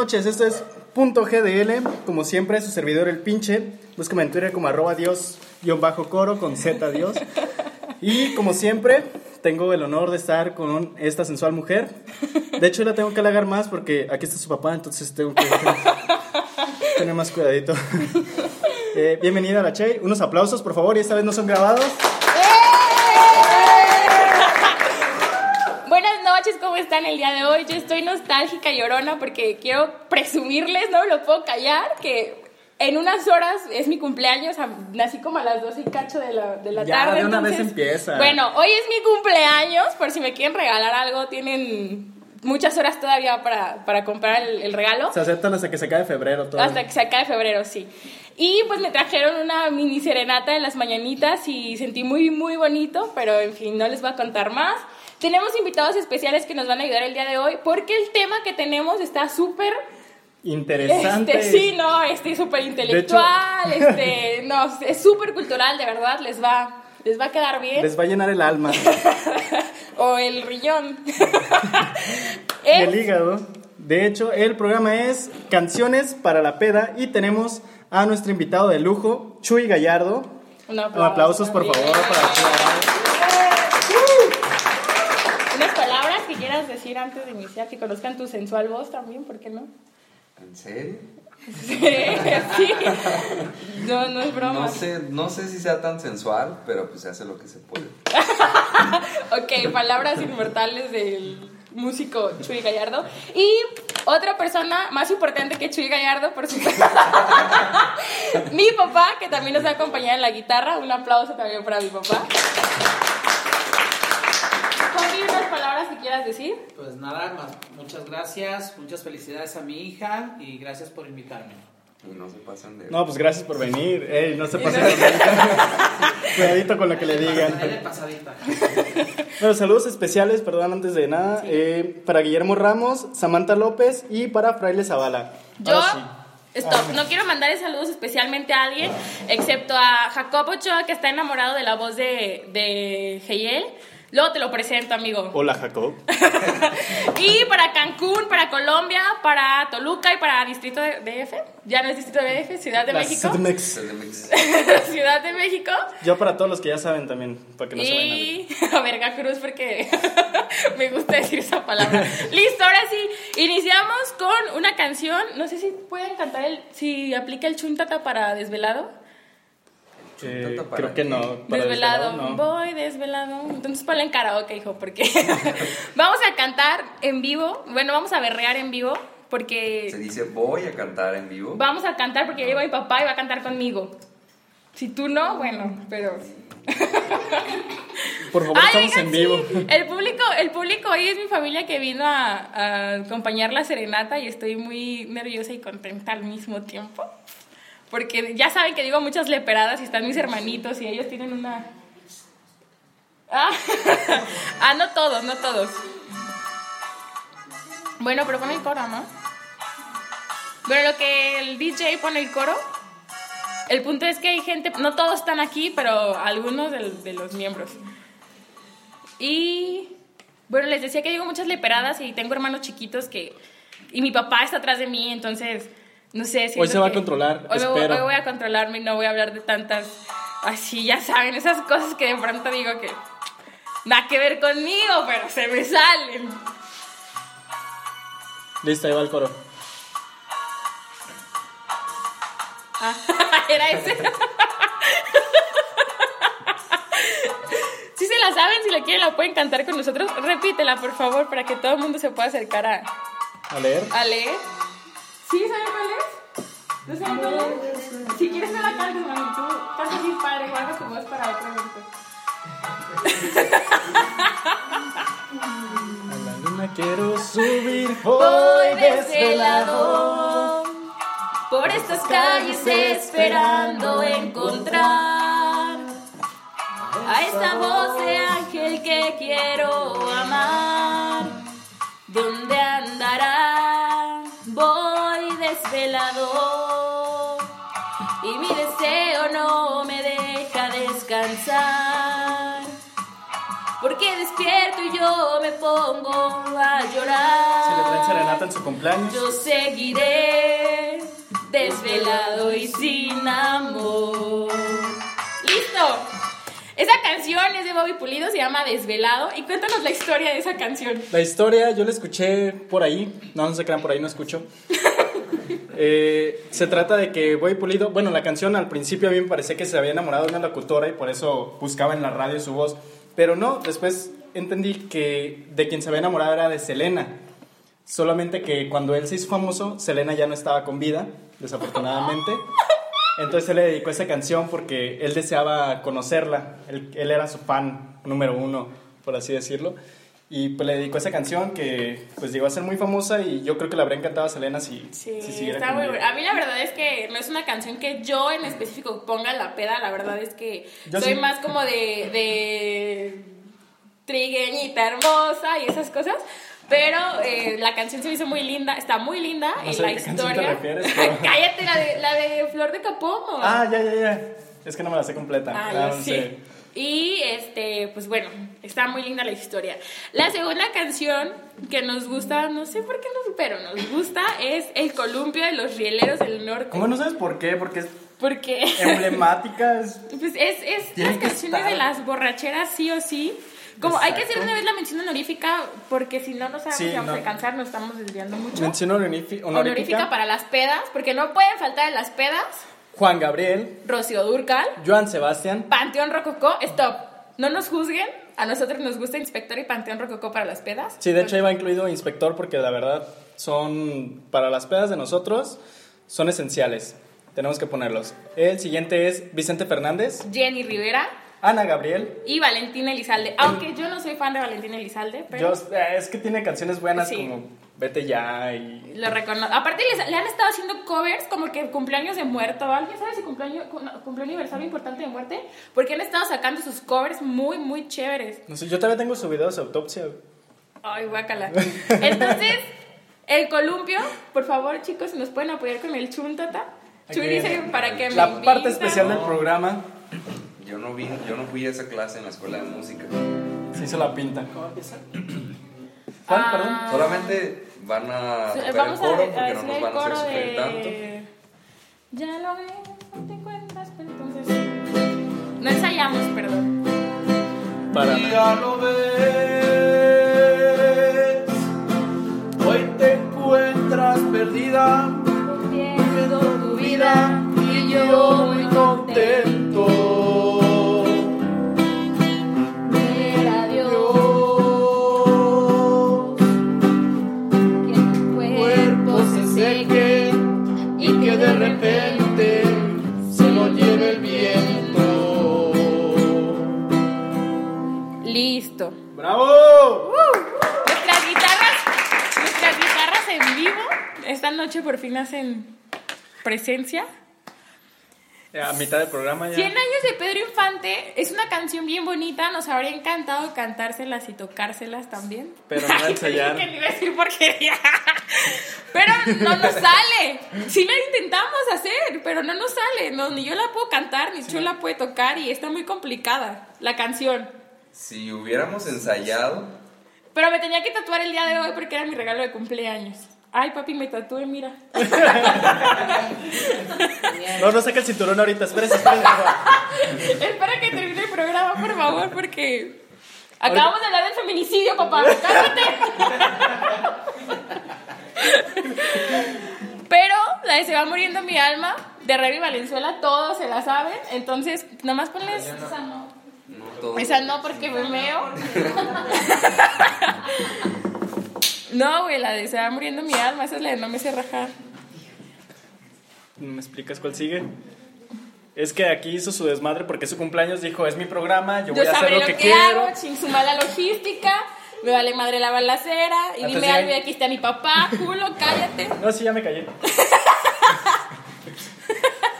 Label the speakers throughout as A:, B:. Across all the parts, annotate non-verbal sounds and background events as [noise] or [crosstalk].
A: noches, esto es punto GDL, como siempre, su servidor el pinche. Búscame en Twitter como arroba dios bajo coro con Z Dios. Y como siempre, tengo el honor de estar con esta sensual mujer. De hecho, la tengo que halagar más porque aquí está su papá, entonces tengo que [laughs] tener más cuidadito. [laughs] Eh, bienvenida a la Che. Unos aplausos, por favor, y esta vez no son grabados.
B: Buenas noches, ¿cómo están el día de hoy? Yo estoy nostálgica y llorona porque quiero presumirles, no lo puedo callar, que en unas horas es mi cumpleaños, nací como a las 12 y cacho de la, de la
A: Ya,
B: tarde.
A: de una
B: entonces,
A: vez empieza.
B: Bueno, hoy es mi cumpleaños, por si me quieren regalar algo, tienen muchas horas todavía para, para comprar el, el regalo.
A: Se aceptan hasta que se cae febrero todo.
B: Hasta que se acabe febrero, sí. Y pues me trajeron una mini serenata en las mañanitas y sentí muy, muy bonito, pero en fin, no les voy a contar más. Tenemos invitados especiales que nos van a ayudar el día de hoy porque el tema que tenemos está súper...
A: Interesante.
B: Este, sí, no, este súper intelectual, [laughs] este, no, es súper cultural, de verdad, les va, les va a quedar bien.
A: Les va a llenar el alma [laughs]
B: o el riñón. [laughs]
A: y
B: Es-
A: el hígado. De hecho, el programa es Canciones para la Peda y tenemos a nuestro invitado de lujo, Chuy Gallardo.
B: Un
A: Aplausos, por favor, para Chuy.
B: Unas palabras que quieras decir antes de iniciar, que conozcan tu sensual voz también, ¿por qué no?
C: ¿En serio?
B: Sí, [laughs] sí. No, no es broma.
C: No sé, no sé si sea tan sensual, pero pues se hace lo que se puede. [laughs]
B: Ok, palabras inmortales del músico Chuy Gallardo. Y otra persona más importante que Chuy Gallardo, por supuesto. [laughs] mi papá, que también nos va a acompañar en la guitarra. Un aplauso también para mi papá. Javi, unas palabras que quieras decir.
D: Pues nada, más, muchas gracias, muchas felicidades a mi hija y gracias por invitarme.
C: Y no se pasan de.
A: No, pues gracias por venir. Ey, no se pasen con [laughs] Cuidadito con lo que le digan.
D: De. [laughs]
A: Bueno, saludos especiales, perdón, antes de nada, eh, para Guillermo Ramos, Samantha López y para Fraile Zavala.
B: Yo,
A: sí.
B: stop, no quiero mandar saludos especialmente a alguien, excepto a Jacobo Ochoa, que está enamorado de la voz de, de Geyel. Luego te lo presento, amigo.
A: Hola, Jacob. [laughs]
B: Y para Cancún, para Colombia, para Toluca y para Distrito de DF. Ya no es Distrito de DF, Ciudad de
A: La
B: México. [laughs] Ciudad de México.
A: Yo para todos los que ya saben también, para que no se vayan a.
B: Y [laughs] a Verga Cruz, porque me gusta decir esa palabra. Listo, ahora sí, iniciamos con una canción. No sé si pueden cantar el. Si aplica el chuntata para desvelado.
A: Eh, creo que no. para
B: desvelado,
A: no.
B: voy desvelado. Entonces ponle en karaoke, hijo, porque [laughs] vamos a cantar en vivo. Bueno, vamos a berrear en vivo,
C: Se
B: porque
C: dice voy a cantar en vivo.
B: vamos a cantar porque ya llegó mi papá y va a cantar conmigo. Si tú no, bueno, pero. [laughs]
A: Por favor,
B: Ay,
A: estamos
B: oigan,
A: en vivo.
B: sí, El público, el público hoy es mi familia que vino a, a acompañar la serenata y estoy muy nerviosa y contenta al mismo tiempo. Porque ya saben que digo muchas leperadas y están mis hermanitos y ellos tienen una. Ah, [laughs] ah no todos, no todos. Bueno, pero pon el coro, ¿no? Bueno, lo que el DJ pone el coro. El punto es que hay gente, no todos están aquí, pero algunos del- de, los miembros. Y bueno, les decía que digo muchas leperadas y tengo hermanos chiquitos que... Y mi papá está atrás de mí, entonces no sé si...
A: Hoy se va a controlar,
B: Hoy,
A: espero.
B: hoy voy a controlarme y no voy a hablar de tantas... Así, ya saben, esas cosas que de pronto digo que... Nada que ver conmigo, pero se me salen.
A: Listo, ahí va el coro.
B: Ah, [laughs] era ese. Si se la saben, si la quieren, la pueden cantar con nosotros. Repítela, por favor, para que todo el mundo se pueda acercar a,
A: A leer.
B: a leer. ¿Sí saben cuál es? ¿No saben cuál es? Si quieres, no la cantes, mami. Tú canta así padre, guarda tu voz para otro evento.
A: A la luna quiero subir.
B: Voy desvelado por estas calles esperando encontrar a esta voz de ángel que quiero amar. Voy desvelado y mi deseo no me deja descansar. Porque que despierto y yo me pongo a llorar.
A: Si le traen serenata en su cumpleaños.
B: Yo seguiré desvelado y sin amor. ¡Listo! Esa canción es de Bobby Pulido, se llama Desvelado. Y cuéntanos la historia de esa canción.
A: La historia yo la escuché por ahí, no, no se crean, por ahí no escucho. [laughs] Eh, se trata de que Bobby Pulido, bueno, la canción al principio a mí me parecía que se había enamorado de una locutora y por eso buscaba en la radio su voz, pero no, después entendí que de quien se había enamorado era de Selena. Solamente que cuando él se hizo famoso, Selena ya no estaba con vida, desafortunadamente. Entonces él le dedicó esa canción porque él deseaba conocerla. Él, él era su fan número uno, por así decirlo. Y pues le dedicó esa canción que pues llegó a ser muy famosa y yo creo que le habría encantado a Selena si,
B: Sí,
A: si siguiera
B: está muy buena. A mí la verdad es que no es una canción que yo en específico ponga la peda, la verdad es que
A: Yo
B: soy
A: sí.
B: más como de, de trigueñita hermosa y esas cosas. Pero eh, la canción se me hizo muy linda, está muy linda
A: No
B: y
A: sé
B: la
A: qué canción te
B: historia.
A: refieres, pero- [laughs]
B: Cállate, la de, la de Flor de Capomo.
A: Ah, ya, ya, ya. Es que no me la sé completa.
B: Ah, sí. Y este, pues bueno, está muy linda la historia. La segunda canción que nos gusta, no sé por qué nos, pero nos gusta, es El columpio de los rieleros del norte.
A: ¿Cómo no sabes por qué? Porque es
B: Porque
A: emblemática. es- [laughs]
B: pues es, es las canciones
A: estar.
B: de las borracheras sí o sí. Como hay que hacer
A: Exacto.
B: una vez la mención honorífica porque si no no sabemos
A: Sí,
B: si vamos
A: no.
B: a alcanzar, nos estamos desviando mucho.
A: Mención
B: honorífica
A: honorífica.
B: para las pedas, porque no pueden faltar en las pedas
A: Juan Gabriel,
B: Rocío Durcal,
A: Joan Sebastián.
B: Panteón Rococó, stop. No nos juzguen, a nosotros nos gusta Inspector y Panteón Rococó para las pedas.
A: Sí, de hecho ahí va incluido inspector porque la verdad son, para las pedas de nosotros, son esenciales. Tenemos que ponerlos. El siguiente es Vicente Fernández,
B: Jenny Rivera
A: Ana Gabriel.
B: y Valentina Elizalde. Aunque yo no soy fan de Valentina Elizalde, pero
A: Yo, eh, es que tiene canciones buenas
B: Sí.
A: como Vete ya y...
B: lo reconozco. Aparte les- le han estado haciendo covers como que cumpleaños de muerto. ¿Alguien sabe si cumpleaños, cumple aniversario importante de muerte? Porque han estado sacando sus covers muy, muy chéveres.
A: No sé, yo todavía tengo su video de su autopsia.
B: Ay, guácala. Entonces, el columpio, por favor, chicos, si nos pueden apoyar con el chuntata. Churice para que me
A: La parte
B: invitan.
A: especial del programa
C: Yo no, vi, yo no fui a esa clase en la escuela de música.
A: se hizo la pinta.
D: ¿Cómo empieza?
A: ¿Cuál,
B: Ah.
A: perdón?
C: Solamente van a ver
B: Vamos
C: el coro
B: a, a
C: porque no
B: decir
C: nos
B: el
C: van a hacer
B: coro
C: sufrir tanto.
B: de... Ya lo ves, no te encuentras, pero entonces... No ensayamos, perdón.
A: Para
D: Ya lo ves, hoy te encuentras perdida,
B: Viendo tu vida y yo muy contento. Repente se lo lleve el viento. Listo.
A: ¡Bravo!
B: Nuestras guitarras, nuestras guitarras en vivo esta noche por fin hacen presencia.
A: A mitad del programa ya.
B: 100 años de Pedro Infante es una canción bien bonita, nos habría encantado cantárselas y tocárselas también.
A: Pero no [laughs]
B: Ay,
A: ensayar.
B: Que ni iba a decir porquería. Pero no nos sale. Sí la intentamos hacer, pero no nos sale. No, ni yo la puedo cantar, ni Chu la puede tocar y está muy complicada la canción.
C: Si hubiéramos ensayado,
B: Pero me tenía que tatuar el día de hoy porque era mi regalo de cumpleaños. Ay, papi, me tatué, mira.
A: No, no saca el cinturón ahorita. Espérese, espérese.
B: Espera que termine el programa, por favor, porque acabamos de hablar del feminicidio, papá. Cálmate. Pero la de Se va muriendo mi alma, de Remy Valenzuela, todos se la saben. Entonces, nomás ponles esa no.
C: no todo.
B: Esa no porque me meo. [laughs] No, güey, la de Se va muriendo mi alma, esa es la de No me sé rajar.
A: ¿Me explicas cuál sigue? Es que aquí hizo su desmadre porque es su cumpleaños. Dijo, es mi programa, yo
B: Yo
A: voy a hacer lo
B: lo
A: que,
B: que,
A: quiero.
B: hago, sin su mala logística. Me vale madre la balacera. Y dime algo y aquí está mi papá. Culo, cállate.
A: No, sí, ya me callé. [laughs]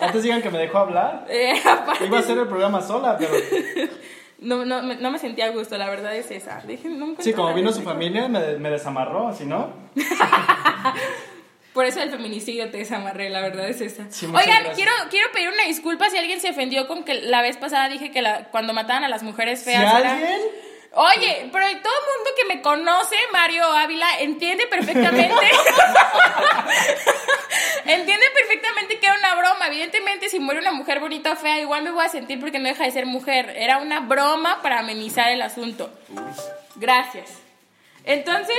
A: Antes digan que me dejó hablar.
B: Eh, aparte,
A: Iba a hacer el programa sola, pero...
B: no, no, me- no me sentía a gusto, la verdad es esa. Dije, no
A: Sí, como vino su familia, me, me desamarró, si no... [laughs]
B: Por eso el feminicidio te desamarré, la verdad es esa.
A: Sí,
B: Oigan, quiero, quiero pedir una disculpa si alguien se ofendió con que la vez pasada dije que la, cuando mataban a las mujeres
A: Si
B: feas era-
A: alguien...
B: Oye, pero todo el mundo que me conoce, Mario Ávila, entiende perfectamente. [laughs] entiende perfectamente que era una broma. Evidentemente, si muere una mujer bonita o fea, igual me voy a sentir porque no deja de ser mujer. Era una broma para amenizar el asunto. Gracias. Entonces,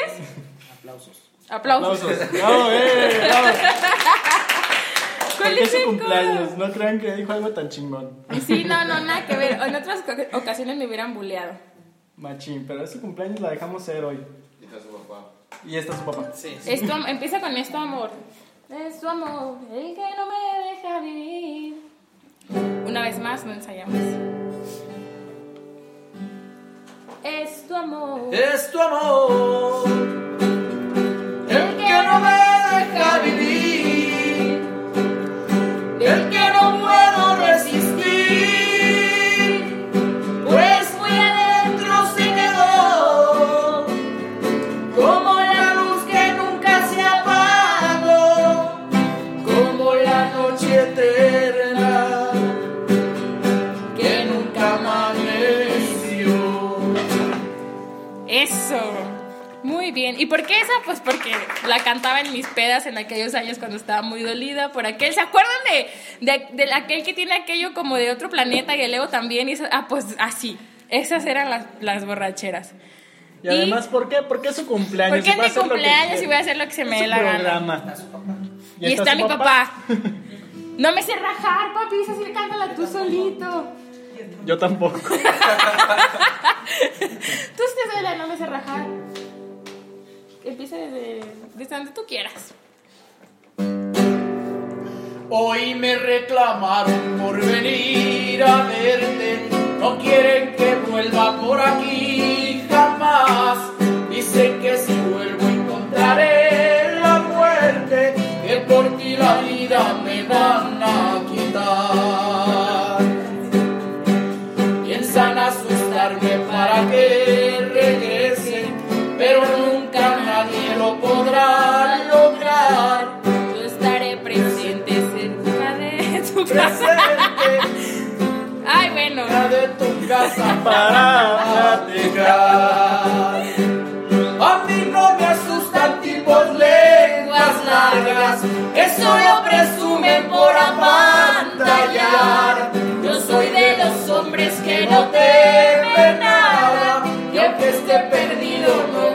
D: Aplausos.
B: aplausos.
A: Aplausos. Bravo, eh, bravo.
B: ¿Cuál
A: es su
B: el
A: cumpleaños, no crean que dijo algo tan chingón.
B: Sí, no, no, nada que ver. [laughs] En otras oca- ocasiones me hubieran buleado.
A: Machín, pero es su cumpleaños, la dejamos ser hoy.
C: Dijo su papá.
A: Y esta es su papá.
D: Sí, sí.
B: Esto empieza con esto, amor. Es tu amor, el que no me deja vivir. Una vez más, no ensayamos. Es tu amor.
D: Es tu amor Pues
B: porque la cantaba en mis pedas en aquellos años cuando estaba muy dolida por aquel. ¿Se acuerdan de, de, de aquel que tiene aquello como de otro planeta y el Leo también? Y ah, pues así. Esas eran las, las borracheras.
A: Y además, ¿por qué? Porque es su cumpleaños.
B: Porque es mi cumpleaños y voy a hacer lo que se me
A: Es
B: dé la gana.
A: programa.
B: Y está
A: su
B: mi papá. [laughs] No me sé rajar, papi, esa sí cántala tú solito.
A: Yo tampoco. [laughs]
B: Tú estás de la no me sé rajar. Empieza desde, donde tú quieras.
D: Hoy me reclamaron por venir a verte, no quieren que vuelva por aquí jamás. Dicen que si vuelvo encontraré la muerte, que por ti la vida me van [laughs]
B: Ay, bueno.
D: fuera de tu casa
A: Para
D: platicar. A mí no me asustan tipos lenguas largas que solo presumen por apantallar. Yo soy de los hombres que no temen nada, y aunque esté perdido no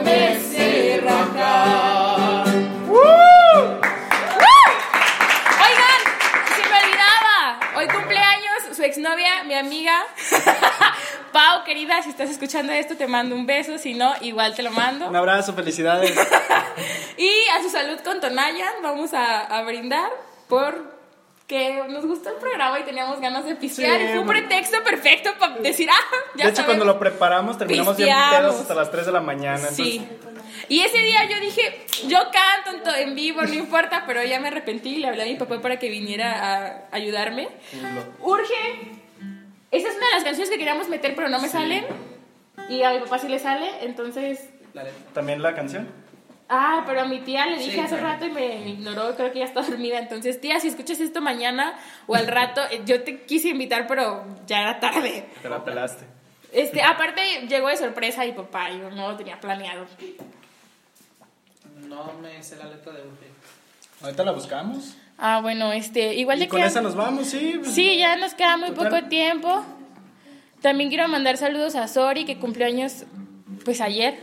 B: mi amiga. [laughs] Pau, querida, si estás escuchando esto, te mando un beso. Si no, igual te lo mando.
A: Un abrazo, felicidades. [laughs]
B: Y a su salud con Tonayan vamos a, a brindar por que nos gustó el programa y teníamos ganas de pistear.
A: Sí,
B: y fue un pretexto perfecto para decir, ah, ya
A: de hecho, cuando
B: sabemos.
A: lo preparamos, terminamos bien
B: Pisteamos.
A: pedos hasta las 3 de la mañana.
B: Sí. Y ese día yo dije, yo canto en, vivo, no importa, pero ya me arrepentí y le hablé a mi papá para que viniera a ayudarme. Urge. Esa es una de las canciones que queríamos meter, pero no me salen. Y a mi papá sí le sale, entonces...
A: También la canción.
B: Ah, pero a mi tía le dije
D: Sí,
B: hace
D: claro.
B: rato y me, me ignoró, creo que ya está [laughs] dormida. Entonces, tía, si escuchas esto mañana o al rato, eh, yo te quise invitar, pero ya era tarde.
A: Te la pelaste.
B: Este, aparte, llegó de sorpresa y papá, yo no lo tenía planeado.
D: No me sé la letra de Urge.
A: Ahorita la buscamos.
B: Ah, bueno, este, igual
A: Y
B: ya
A: con esa nos vamos, sí.
B: Sí, ya nos queda muy
A: Total.
B: poco tiempo. También quiero mandar saludos a Sori, que cumplió años, pues ayer.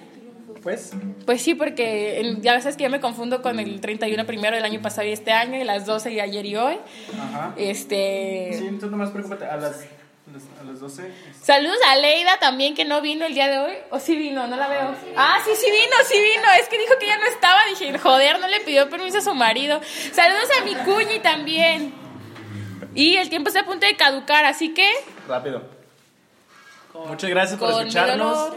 A: Pues,
B: Pues sí, porque ya sabes que yo me confundo con el 31 primero del año pasado y este año, y las 12 y ayer y hoy.
A: ajá.
B: Este.
A: Sí, tú nomás preocúpate. A las, a las 12.
B: Saludos a Leida también, que no vino el día de hoy. ¿O sí vino? No la veo. Ah, sí, sí vino, sí vino. Es que dijo que ya no estaba. Dije, joder, no le pidió permiso a su marido. Saludos a mi cuñi también. Y el tiempo está a punto de caducar, así que.
A: Rápido. Muchas gracias por escucharnos.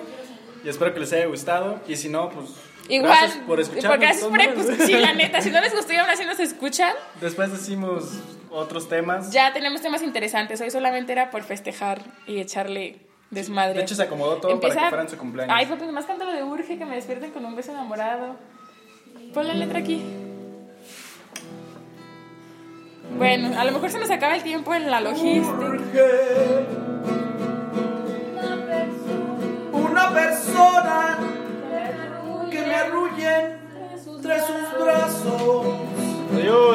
A: Y espero que les haya gustado. Y si no, pues.
B: Igual.
A: Gracias por escucharnos.
B: Gracias escuchar. Sí, la [laughs] neta. Si no les gustó y aún así nos escuchan,
A: Después decimos otros temas.
B: ya tenemos temas interesantes. Hoy solamente era por festejar y echarle desmadre.
A: De hecho, se acomodó todo para que fueran su cumpleaños.
B: Ay, papi, más cántalo de Urge, que me despierten con un beso enamorado. Pon la letra aquí. Bueno, a lo mejor se nos acaba el tiempo en la logística.
D: Una persona arrullen tras sus brazos. Adiós.